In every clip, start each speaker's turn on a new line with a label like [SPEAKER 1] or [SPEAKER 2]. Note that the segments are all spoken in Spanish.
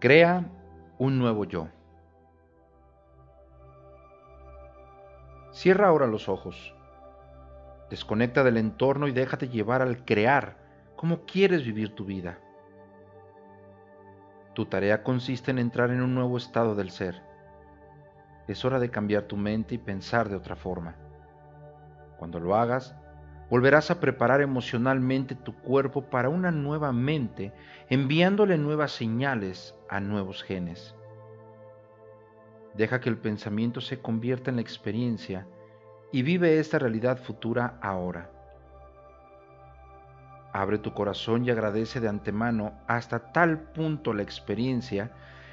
[SPEAKER 1] Crea un nuevo yo. Cierra ahora los ojos. Desconecta del entorno y déjate llevar al crear cómo quieres vivir tu vida. Tu tarea consiste en entrar en un nuevo estado del ser. Es hora de cambiar tu mente y pensar de otra forma. Cuando lo hagas, volverás a preparar emocionalmente tu cuerpo para una nueva mente, enviándole nuevas señales a nuevos genes. Deja que el pensamiento se convierta en la experiencia y vive esta realidad futura ahora. Abre tu corazón y agradece de antemano hasta tal punto la experiencia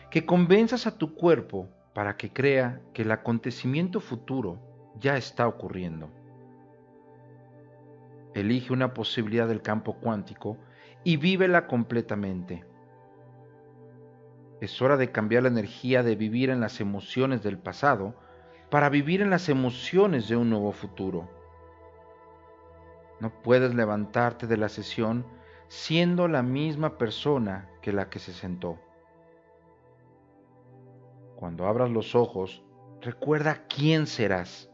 [SPEAKER 1] que convenzas a tu cuerpo para que crea que el acontecimiento futuro ya está ocurriendo. Elige una posibilidad del campo cuántico y vívela completamente. Es hora de cambiar la energía de vivir en las emociones del pasado para vivir en las emociones de un nuevo futuro. No puedes levantarte de la sesión siendo la misma persona que la que se sentó. Cuando abras los ojos, recuerda quién serás.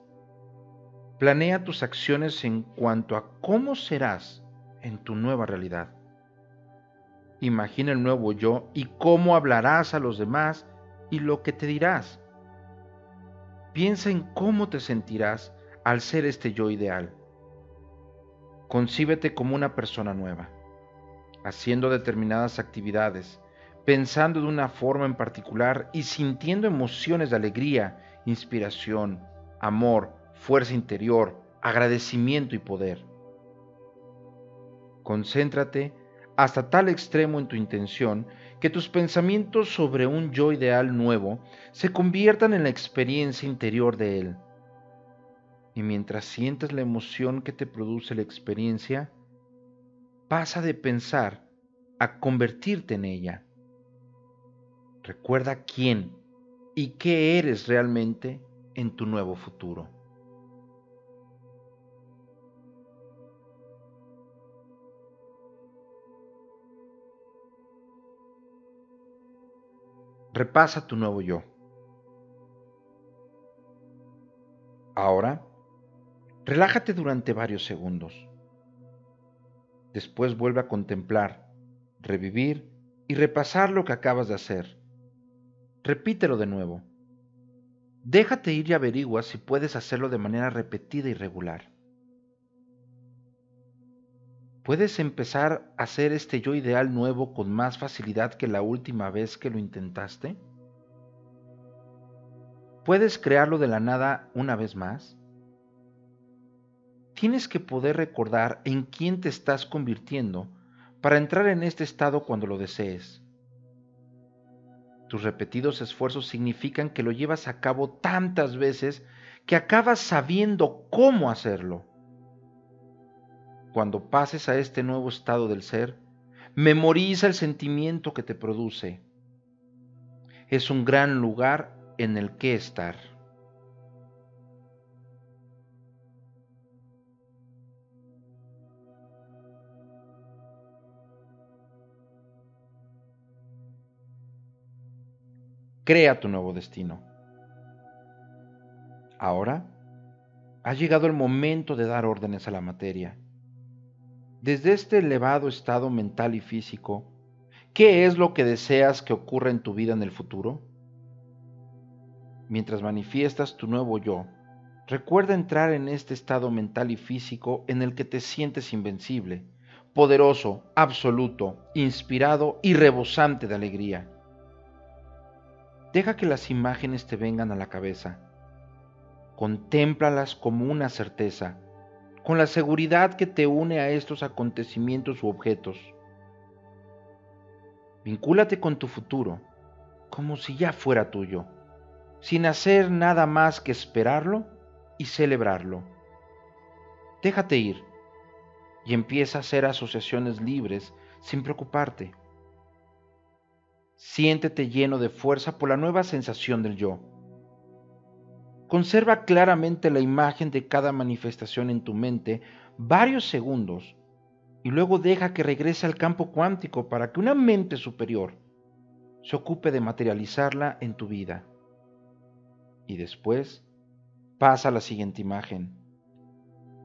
[SPEAKER 1] Planea tus acciones en cuanto a cómo serás en tu nueva realidad. Imagina el nuevo yo y cómo hablarás a los demás y lo que te dirás. Piensa en cómo te sentirás al ser este yo ideal. Concíbete como una persona nueva, haciendo determinadas actividades, pensando de una forma en particular y sintiendo emociones de alegría, inspiración, amor, fuerza interior, agradecimiento y poder. Concéntrate hasta tal extremo en tu intención que tus pensamientos sobre un yo ideal nuevo se conviertan en la experiencia interior de él. Y mientras sientes la emoción que te produce la experiencia, pasa de pensar a convertirte en ella. Recuerda quién y qué eres realmente en tu nuevo futuro. Repasa tu nuevo yo. Ahora, relájate durante varios segundos. Después vuelve a contemplar, revivir y repasar lo que acabas de hacer. Repítelo de nuevo. Déjate ir y averigua si puedes hacerlo de manera repetida y regular. ¿Puedes empezar a hacer este yo ideal nuevo con más facilidad que la última vez que lo intentaste? ¿Puedes crearlo de la nada una vez más? Tienes que poder recordar en quién te estás convirtiendo para entrar en este estado cuando lo desees. Tus repetidos esfuerzos significan que lo llevas a cabo tantas veces que acabas sabiendo cómo hacerlo cuando pases a este nuevo estado del ser, memoriza el sentimiento que te produce. Es un gran lugar en el que estar. Crea tu nuevo destino. Ahora ha llegado el momento de dar órdenes a la materia desde este elevado estado mental y físico, ¿qué es lo que deseas que ocurra en tu vida en el futuro? Mientras manifiestas tu nuevo yo, recuerda entrar en este estado mental y físico en el que te sientes invencible, poderoso, absoluto, inspirado y rebosante de alegría. Deja que las imágenes te vengan a la cabeza. Contémplalas como una certeza con la seguridad que te une a estos acontecimientos u objetos. Vincúlate con tu futuro como si ya fuera tuyo, sin hacer nada más que esperarlo y celebrarlo. Déjate ir y empieza a hacer asociaciones libres sin preocuparte. Siéntete lleno de fuerza por la nueva sensación del yo Conserva claramente la imagen de cada manifestación en tu mente varios segundos y luego deja que regrese al campo cuántico para que una mente superior, se ocupe de materializarla en tu vida. Y después pasa a la siguiente imagen.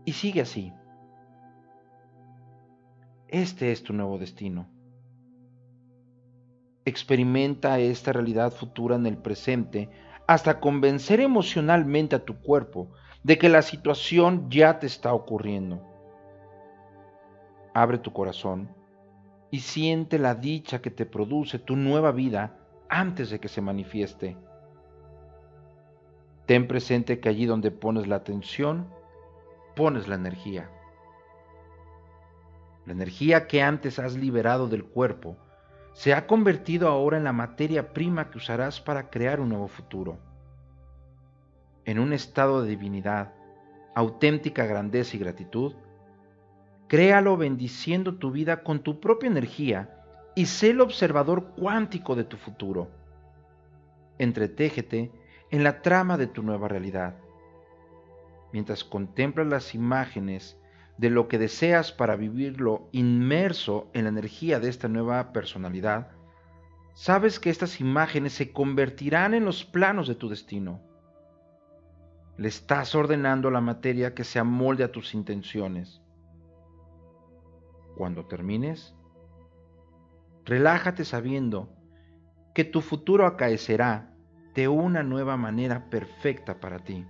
[SPEAKER 1] Y sigue así. Este es tu nuevo destino. Experimenta esta realidad futura en el presente hasta convencer emocionalmente a tu cuerpo de que la situación ya te está ocurriendo. Abre tu corazón y siente la dicha que te produce tu nueva vida antes de que se manifieste. Ten presente que allí donde pones la atención, pones la energía. La energía que antes has liberado del cuerpo se ha convertido ahora en la materia prima que usarás para crear un nuevo futuro. En un estado de divinidad, auténtica grandeza y gratitud, Créalo bendiciendo tu vida con tu propia energía y sé el observador cuántico de tu futuro. Entretégete en la trama de tu nueva realidad. Mientras contemplas las imágenes de lo que deseas para vivirlo inmerso en la energía de esta nueva personalidad, sabes que estas imágenes se convertirán en los planos de tu destino. Le estás ordenando a la materia que se amolde a tus intenciones cuando termines, relájate sabiendo que tu futuro acaecerá de una nueva manera perfecta para ti.